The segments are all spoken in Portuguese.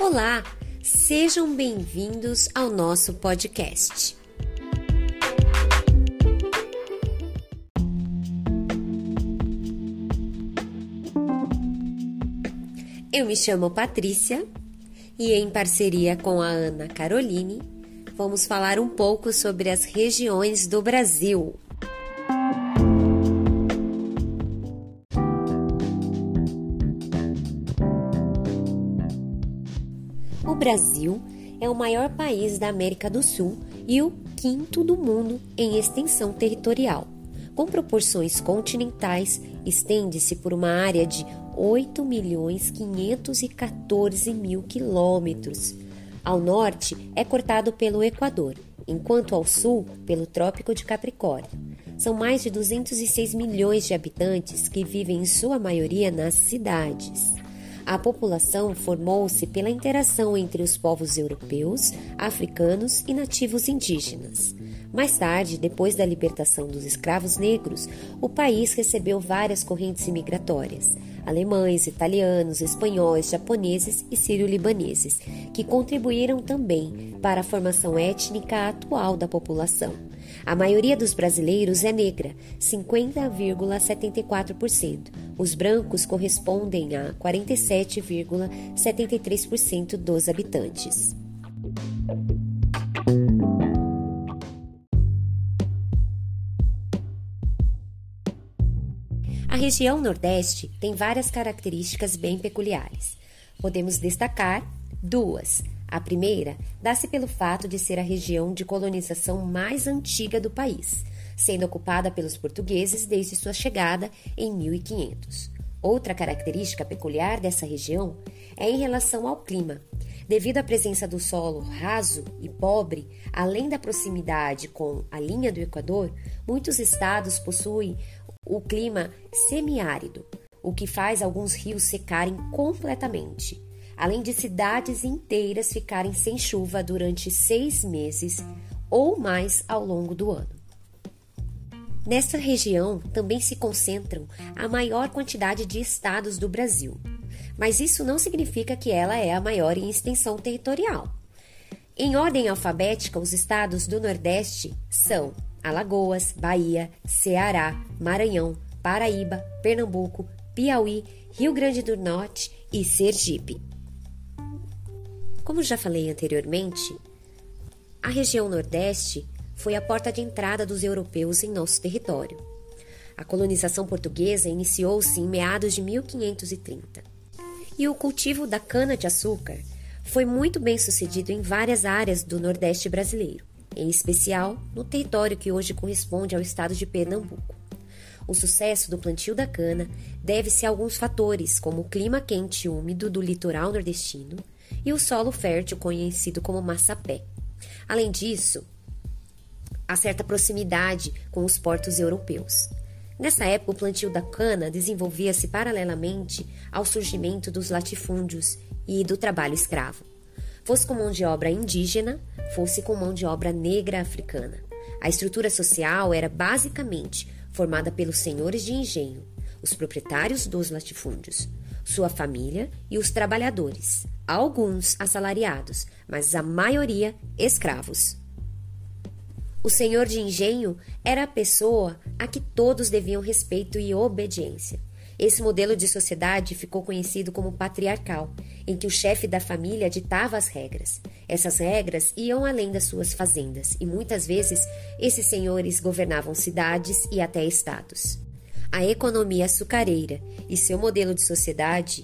Olá, sejam bem-vindos ao nosso podcast. Eu me chamo Patrícia e, em parceria com a Ana Caroline, vamos falar um pouco sobre as regiões do Brasil. Brasil é o maior país da América do Sul e o quinto do mundo em extensão territorial. Com proporções continentais, estende-se por uma área de 8 milhões 514 mil quilômetros. Ao norte é cortado pelo Equador, enquanto ao sul pelo Trópico de Capricórnio. São mais de 206 milhões de habitantes que vivem em sua maioria nas cidades. A população formou-se pela interação entre os povos europeus, africanos e nativos indígenas. Mais tarde, depois da libertação dos escravos negros, o país recebeu várias correntes imigratórias alemães, italianos, espanhóis, japoneses e sírio-libaneses, que contribuíram também para a formação étnica atual da população. A maioria dos brasileiros é negra, 50,74%. Os brancos correspondem a 47,73% dos habitantes. A região Nordeste tem várias características bem peculiares. Podemos destacar duas. A primeira dá-se pelo fato de ser a região de colonização mais antiga do país, sendo ocupada pelos portugueses desde sua chegada em 1500. Outra característica peculiar dessa região é em relação ao clima. Devido à presença do solo raso e pobre, além da proximidade com a linha do Equador, muitos estados possuem o clima semiárido, o que faz alguns rios secarem completamente, além de cidades inteiras ficarem sem chuva durante seis meses ou mais ao longo do ano. Nesta região também se concentram a maior quantidade de estados do Brasil, mas isso não significa que ela é a maior em extensão territorial. Em ordem alfabética, os estados do Nordeste são Alagoas, Bahia, Ceará, Maranhão, Paraíba, Pernambuco, Piauí, Rio Grande do Norte e Sergipe. Como já falei anteriormente, a região Nordeste foi a porta de entrada dos europeus em nosso território. A colonização portuguesa iniciou-se em meados de 1530. E o cultivo da cana-de-açúcar foi muito bem sucedido em várias áreas do Nordeste brasileiro em especial no território que hoje corresponde ao estado de Pernambuco. O sucesso do plantio da cana deve-se a alguns fatores, como o clima quente e úmido do litoral nordestino e o solo fértil conhecido como massapé. Além disso, há certa proximidade com os portos europeus. Nessa época, o plantio da cana desenvolvia-se paralelamente ao surgimento dos latifúndios e do trabalho escravo fosse com mão de obra indígena, fosse com mão de obra negra africana. A estrutura social era basicamente formada pelos senhores de engenho, os proprietários dos latifúndios, sua família e os trabalhadores, alguns assalariados, mas a maioria escravos. O senhor de engenho era a pessoa a que todos deviam respeito e obediência. Esse modelo de sociedade ficou conhecido como patriarcal, em que o chefe da família ditava as regras. Essas regras iam além das suas fazendas e muitas vezes esses senhores governavam cidades e até estados. A economia açucareira e seu modelo de sociedade,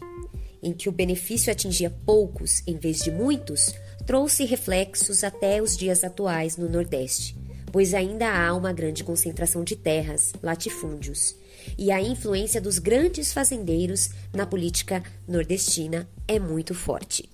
em que o benefício atingia poucos em vez de muitos, trouxe reflexos até os dias atuais no Nordeste, pois ainda há uma grande concentração de terras, latifúndios e a influência dos grandes fazendeiros na política nordestina é muito forte.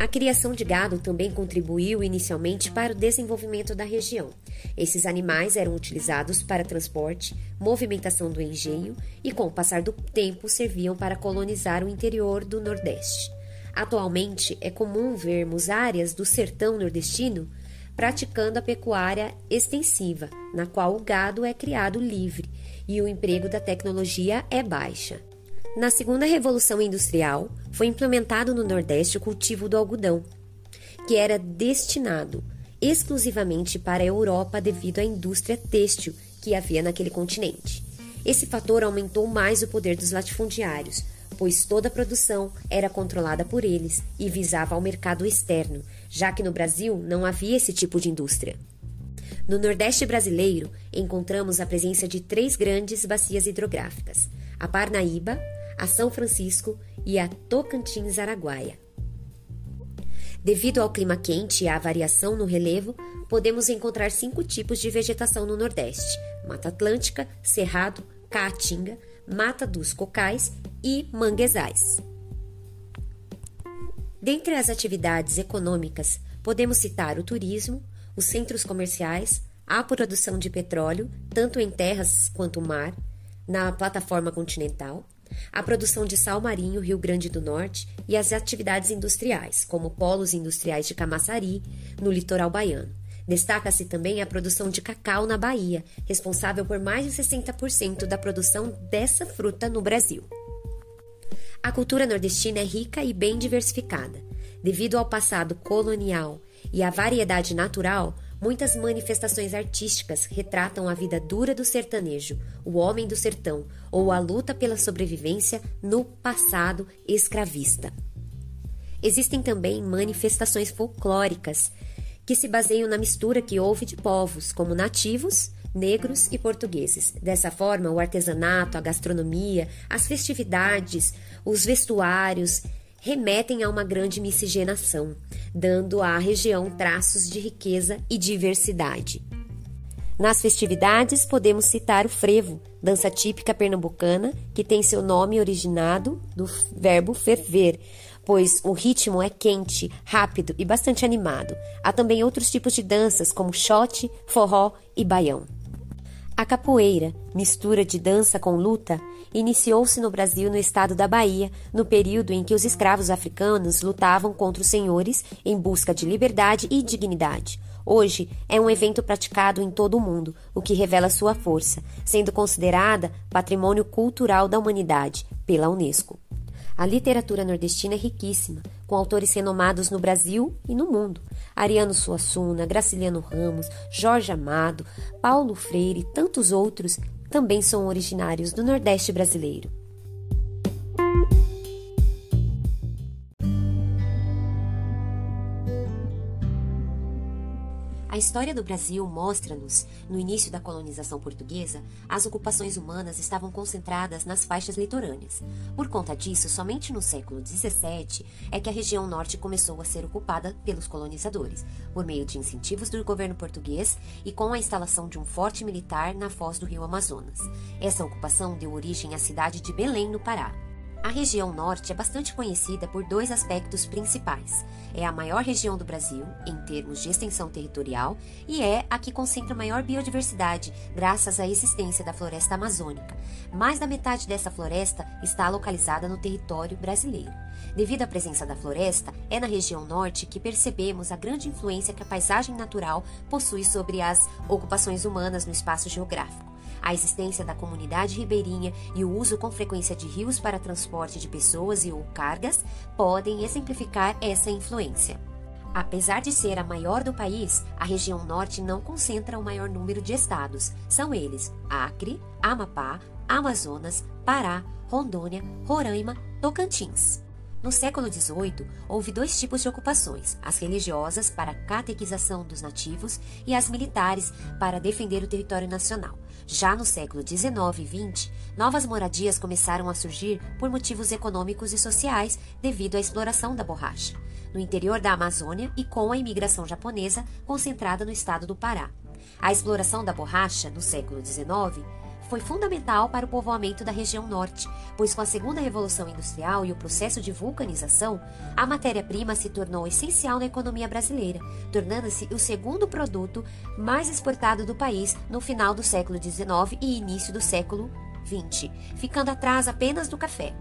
A criação de gado também contribuiu inicialmente para o desenvolvimento da região. Esses animais eram utilizados para transporte, movimentação do engenho e, com o passar do tempo, serviam para colonizar o interior do Nordeste. Atualmente, é comum vermos áreas do sertão nordestino praticando a pecuária extensiva, na qual o gado é criado livre e o emprego da tecnologia é baixa. Na segunda revolução industrial, foi implementado no Nordeste o cultivo do algodão, que era destinado exclusivamente para a Europa devido à indústria têxtil que havia naquele continente. Esse fator aumentou mais o poder dos latifundiários, pois toda a produção era controlada por eles e visava ao mercado externo, já que no Brasil não havia esse tipo de indústria. No Nordeste brasileiro, encontramos a presença de três grandes bacias hidrográficas: a Parnaíba, a São Francisco e a Tocantins Araguaia. Devido ao clima quente e à variação no relevo, podemos encontrar cinco tipos de vegetação no Nordeste: Mata Atlântica, Cerrado, Caatinga, Mata dos Cocais e Manguezais. Dentre as atividades econômicas, podemos citar o turismo, os centros comerciais, a produção de petróleo, tanto em terras quanto mar, na plataforma continental, a produção de sal marinho Rio Grande do Norte e as atividades industriais, como polos industriais de Camaçari, no litoral baiano. Destaca-se também a produção de cacau na Bahia, responsável por mais de 60% da produção dessa fruta no Brasil. A cultura nordestina é rica e bem diversificada. Devido ao passado colonial e à variedade natural, Muitas manifestações artísticas retratam a vida dura do sertanejo, o homem do sertão ou a luta pela sobrevivência no passado escravista. Existem também manifestações folclóricas que se baseiam na mistura que houve de povos, como nativos, negros e portugueses. Dessa forma, o artesanato, a gastronomia, as festividades, os vestuários remetem a uma grande miscigenação, dando à região traços de riqueza e diversidade. Nas festividades, podemos citar o frevo, dança típica pernambucana, que tem seu nome originado do verbo ferver, pois o ritmo é quente, rápido e bastante animado. Há também outros tipos de danças, como shot, forró e baião. A capoeira, mistura de dança com luta, iniciou-se no Brasil no estado da Bahia, no período em que os escravos africanos lutavam contra os senhores em busca de liberdade e dignidade. Hoje é um evento praticado em todo o mundo, o que revela sua força, sendo considerada patrimônio cultural da humanidade pela Unesco. A literatura nordestina é riquíssima, com autores renomados no Brasil e no mundo. Ariano Suassuna, Graciliano Ramos, Jorge Amado, Paulo Freire e tantos outros também são originários do Nordeste brasileiro. A história do Brasil mostra-nos, no início da colonização portuguesa, as ocupações humanas estavam concentradas nas faixas litorâneas. Por conta disso, somente no século XVII é que a região norte começou a ser ocupada pelos colonizadores, por meio de incentivos do governo português e com a instalação de um forte militar na foz do rio Amazonas. Essa ocupação deu origem à cidade de Belém, no Pará. A região norte é bastante conhecida por dois aspectos principais. É a maior região do Brasil, em termos de extensão territorial, e é a que concentra maior biodiversidade, graças à existência da floresta amazônica. Mais da metade dessa floresta está localizada no território brasileiro. Devido à presença da floresta, é na região norte que percebemos a grande influência que a paisagem natural possui sobre as ocupações humanas no espaço geográfico. A existência da comunidade ribeirinha e o uso com frequência de rios para transporte de pessoas e ou cargas podem exemplificar essa influência. Apesar de ser a maior do país, a região norte não concentra o maior número de estados. São eles Acre, Amapá, Amazonas, Pará, Rondônia, Roraima, Tocantins. No século XVIII, houve dois tipos de ocupações: as religiosas, para catequização dos nativos, e as militares, para defender o território nacional. Já no século XIX e XX, novas moradias começaram a surgir por motivos econômicos e sociais devido à exploração da borracha, no interior da Amazônia e com a imigração japonesa concentrada no estado do Pará. A exploração da borracha, no século XIX, foi fundamental para o povoamento da região norte, pois com a segunda revolução industrial e o processo de vulcanização, a matéria-prima se tornou essencial na economia brasileira, tornando-se o segundo produto mais exportado do país no final do século XIX e início do século XX, ficando atrás apenas do café.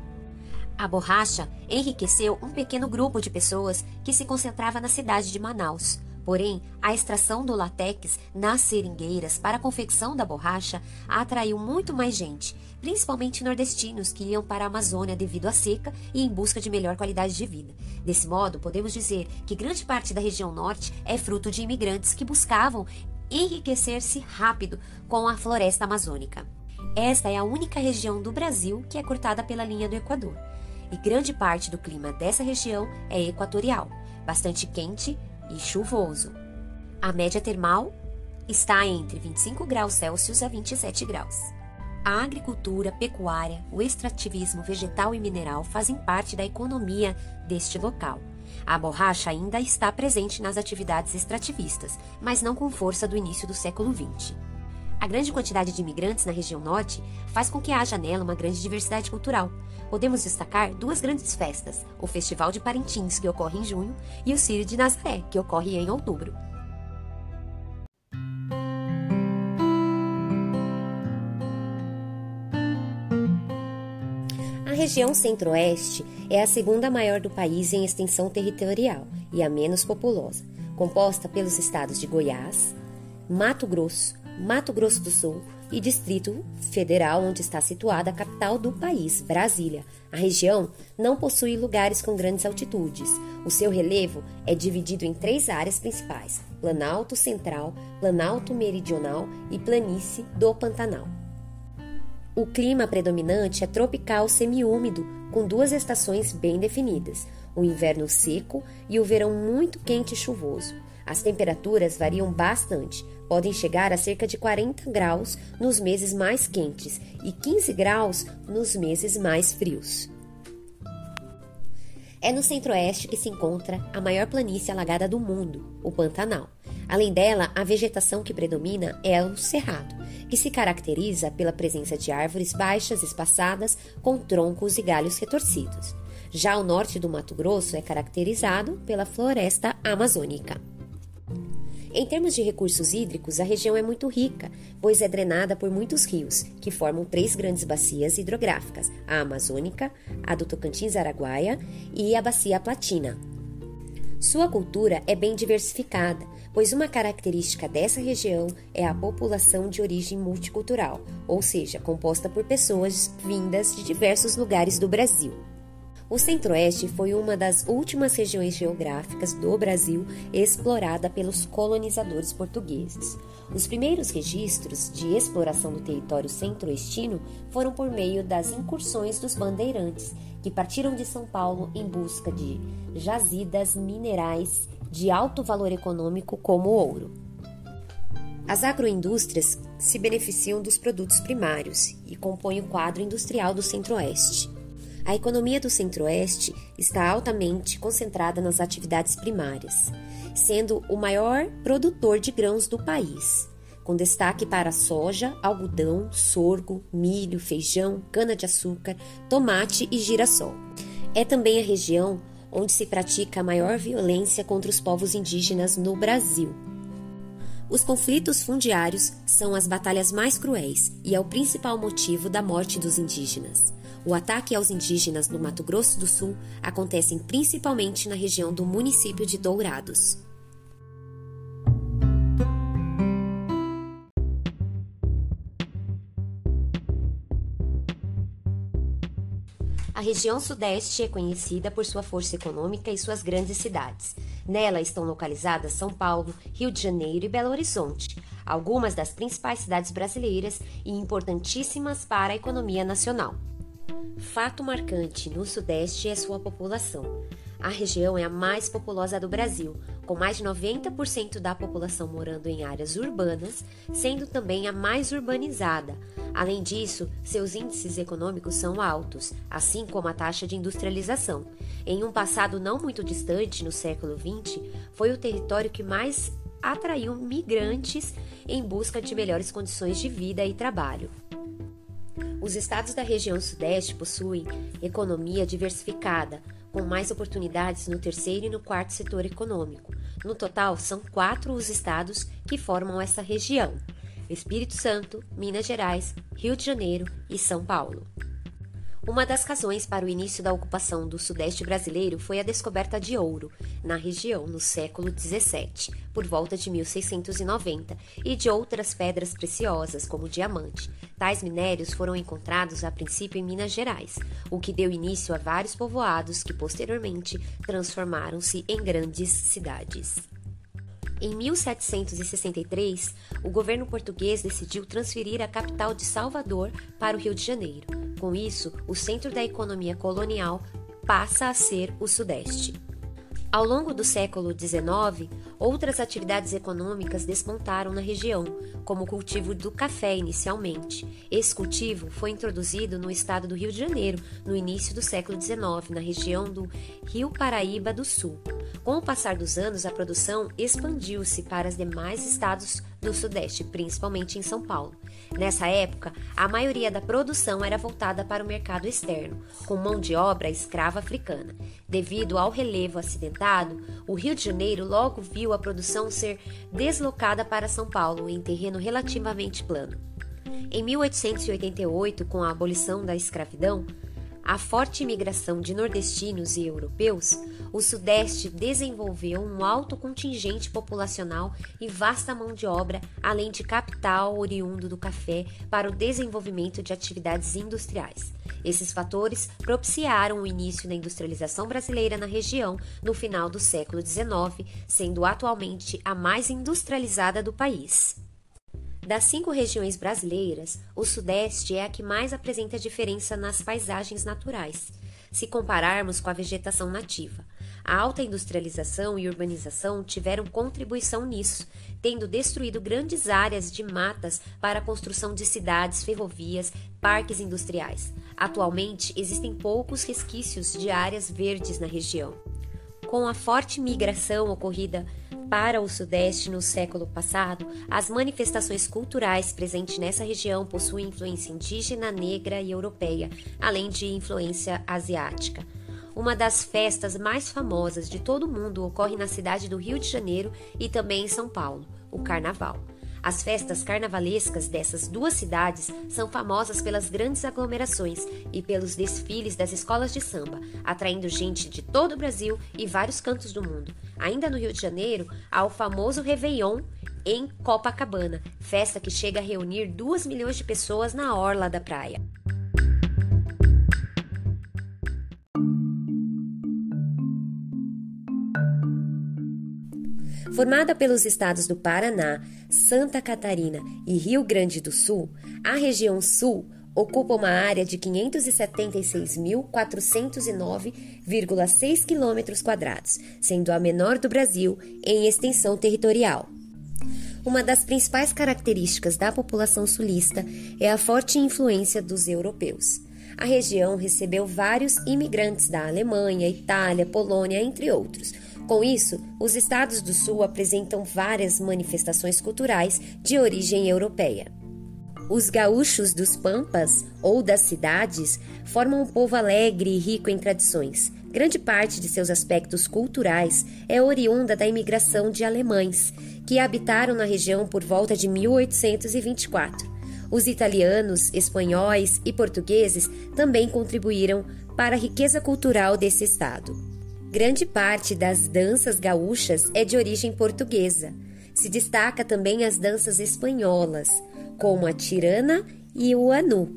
A borracha enriqueceu um pequeno grupo de pessoas que se concentrava na cidade de Manaus. Porém, a extração do látex nas seringueiras para a confecção da borracha atraiu muito mais gente, principalmente nordestinos que iam para a Amazônia devido à seca e em busca de melhor qualidade de vida. Desse modo, podemos dizer que grande parte da região norte é fruto de imigrantes que buscavam enriquecer-se rápido com a floresta amazônica. Esta é a única região do Brasil que é cortada pela linha do Equador, e grande parte do clima dessa região é equatorial, bastante quente e chuvoso. A média termal está entre 25 graus Celsius a 27 graus. A agricultura, pecuária, o extrativismo vegetal e mineral fazem parte da economia deste local. A borracha ainda está presente nas atividades extrativistas, mas não com força do início do século XX. A grande quantidade de imigrantes na região norte faz com que haja nela uma grande diversidade cultural. Podemos destacar duas grandes festas: o Festival de Parintins, que ocorre em junho, e o Círio de Nazaré, que ocorre em outubro. A região centro-oeste é a segunda maior do país em extensão territorial e a menos populosa, composta pelos estados de Goiás, Mato Grosso, Mato Grosso do Sul e Distrito Federal, onde está situada a capital do país, Brasília. A região não possui lugares com grandes altitudes. O seu relevo é dividido em três áreas principais: Planalto Central, Planalto Meridional e Planície do Pantanal. O clima predominante é tropical semiúmido, com duas estações bem definidas: o inverno seco e o verão muito quente e chuvoso. As temperaturas variam bastante, podem chegar a cerca de 40 graus nos meses mais quentes e 15 graus nos meses mais frios. É no centro-oeste que se encontra a maior planície alagada do mundo, o Pantanal. Além dela, a vegetação que predomina é o cerrado, que se caracteriza pela presença de árvores baixas espaçadas com troncos e galhos retorcidos. Já o norte do Mato Grosso é caracterizado pela floresta amazônica. Em termos de recursos hídricos, a região é muito rica, pois é drenada por muitos rios, que formam três grandes bacias hidrográficas: a Amazônica, a do Tocantins-Araguaia e a Bacia Platina. Sua cultura é bem diversificada, pois uma característica dessa região é a população de origem multicultural, ou seja, composta por pessoas vindas de diversos lugares do Brasil. O Centro-Oeste foi uma das últimas regiões geográficas do Brasil explorada pelos colonizadores portugueses. Os primeiros registros de exploração do território centro-oestino foram por meio das incursões dos bandeirantes, que partiram de São Paulo em busca de jazidas minerais de alto valor econômico como o ouro. As agroindústrias se beneficiam dos produtos primários e compõem o quadro industrial do Centro-Oeste. A economia do Centro-Oeste está altamente concentrada nas atividades primárias, sendo o maior produtor de grãos do país, com destaque para soja, algodão, sorgo, milho, feijão, cana-de-açúcar, tomate e girassol. É também a região onde se pratica a maior violência contra os povos indígenas no Brasil. Os conflitos fundiários são as batalhas mais cruéis e é o principal motivo da morte dos indígenas. O ataque aos indígenas no Mato Grosso do Sul acontece principalmente na região do município de Dourados. A região Sudeste é conhecida por sua força econômica e suas grandes cidades. Nela estão localizadas São Paulo, Rio de Janeiro e Belo Horizonte, algumas das principais cidades brasileiras e importantíssimas para a economia nacional. Fato marcante no Sudeste é sua população. A região é a mais populosa do Brasil, com mais de 90% da população morando em áreas urbanas, sendo também a mais urbanizada. Além disso, seus índices econômicos são altos, assim como a taxa de industrialização. Em um passado não muito distante, no século XX, foi o território que mais atraiu migrantes em busca de melhores condições de vida e trabalho. Os estados da região Sudeste possuem economia diversificada, com mais oportunidades no terceiro e no quarto setor econômico. No total, são quatro os estados que formam essa região: Espírito Santo, Minas Gerais, Rio de Janeiro e São Paulo. Uma das razões para o início da ocupação do Sudeste brasileiro foi a descoberta de ouro na região no século XVII, por volta de 1690, e de outras pedras preciosas, como diamante. Tais minérios foram encontrados a princípio em Minas Gerais, o que deu início a vários povoados que posteriormente transformaram-se em grandes cidades. Em 1763, o governo português decidiu transferir a capital de Salvador para o Rio de Janeiro. Com isso, o centro da economia colonial passa a ser o Sudeste. Ao longo do século XIX, outras atividades econômicas despontaram na região, como o cultivo do café inicialmente. Esse cultivo foi introduzido no estado do Rio de Janeiro no início do século XIX, na região do Rio Paraíba do Sul. Com o passar dos anos, a produção expandiu-se para os demais estados do Sudeste, principalmente em São Paulo. Nessa época, a maioria da produção era voltada para o mercado externo, com mão de obra escrava africana. Devido ao relevo acidentado, o Rio de Janeiro logo viu a produção ser deslocada para São Paulo em terreno relativamente plano. Em 1888, com a abolição da escravidão, a forte imigração de nordestinos e europeus, o Sudeste desenvolveu um alto contingente populacional e vasta mão de obra, além de capital oriundo do café para o desenvolvimento de atividades industriais. Esses fatores propiciaram o início da industrialização brasileira na região no final do século XIX, sendo atualmente a mais industrializada do país. Das cinco regiões brasileiras, o Sudeste é a que mais apresenta diferença nas paisagens naturais, se compararmos com a vegetação nativa. A alta industrialização e urbanização tiveram contribuição nisso, tendo destruído grandes áreas de matas para a construção de cidades, ferrovias, parques industriais. Atualmente, existem poucos resquícios de áreas verdes na região. Com a forte migração ocorrida para o Sudeste no século passado, as manifestações culturais presentes nessa região possuem influência indígena, negra e europeia, além de influência asiática. Uma das festas mais famosas de todo o mundo ocorre na cidade do Rio de Janeiro e também em São Paulo, o Carnaval. As festas carnavalescas dessas duas cidades são famosas pelas grandes aglomerações e pelos desfiles das escolas de samba, atraindo gente de todo o Brasil e vários cantos do mundo. Ainda no Rio de Janeiro, há o famoso Réveillon em Copacabana, festa que chega a reunir 2 milhões de pessoas na orla da praia. Formada pelos estados do Paraná, Santa Catarina e Rio Grande do Sul, a região Sul ocupa uma área de 576.409,6 km, sendo a menor do Brasil em extensão territorial. Uma das principais características da população sulista é a forte influência dos europeus. A região recebeu vários imigrantes da Alemanha, Itália, Polônia, entre outros com isso, os estados do Sul apresentam várias manifestações culturais de origem europeia. Os gaúchos dos Pampas ou das cidades formam um povo alegre e rico em tradições. Grande parte de seus aspectos culturais é oriunda da imigração de alemães, que habitaram na região por volta de 1824. Os italianos, espanhóis e portugueses também contribuíram para a riqueza cultural desse estado. Grande parte das danças gaúchas é de origem portuguesa. Se destaca também as danças espanholas, como a tirana e o anu.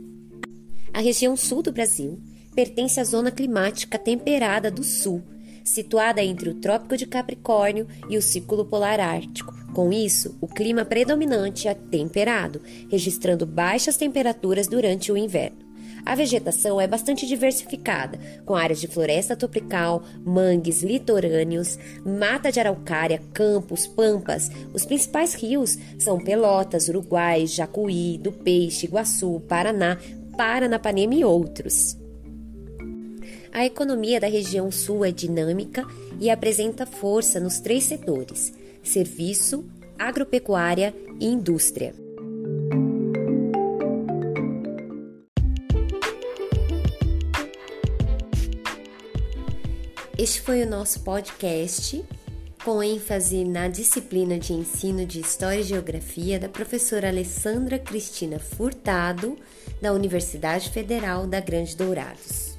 A região sul do Brasil pertence à zona climática temperada do sul, situada entre o Trópico de Capricórnio e o Círculo Polar Ártico. Com isso, o clima predominante é temperado, registrando baixas temperaturas durante o inverno. A vegetação é bastante diversificada, com áreas de floresta tropical, mangues litorâneos, mata de araucária, campos, pampas. Os principais rios são Pelotas, Uruguai, Jacuí, do Peixe, Iguaçu, Paraná, Paranapanema e outros. A economia da região sul é dinâmica e apresenta força nos três setores: serviço, agropecuária e indústria. Este foi o nosso podcast com ênfase na disciplina de ensino de História e Geografia da professora Alessandra Cristina Furtado, da Universidade Federal da Grande Dourados.